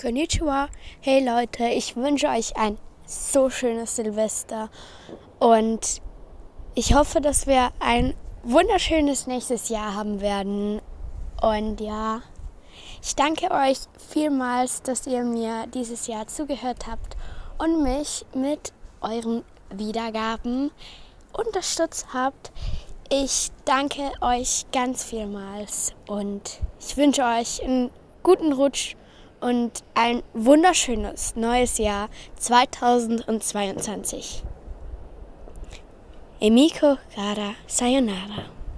Konnichiwa. Hey Leute, ich wünsche euch ein so schönes Silvester und ich hoffe, dass wir ein wunderschönes nächstes Jahr haben werden. Und ja, ich danke euch vielmals, dass ihr mir dieses Jahr zugehört habt und mich mit euren Wiedergaben unterstützt habt. Ich danke euch ganz vielmals und ich wünsche euch einen guten Rutsch und ein wunderschönes neues Jahr 2022. Emiko Gara Sayonara.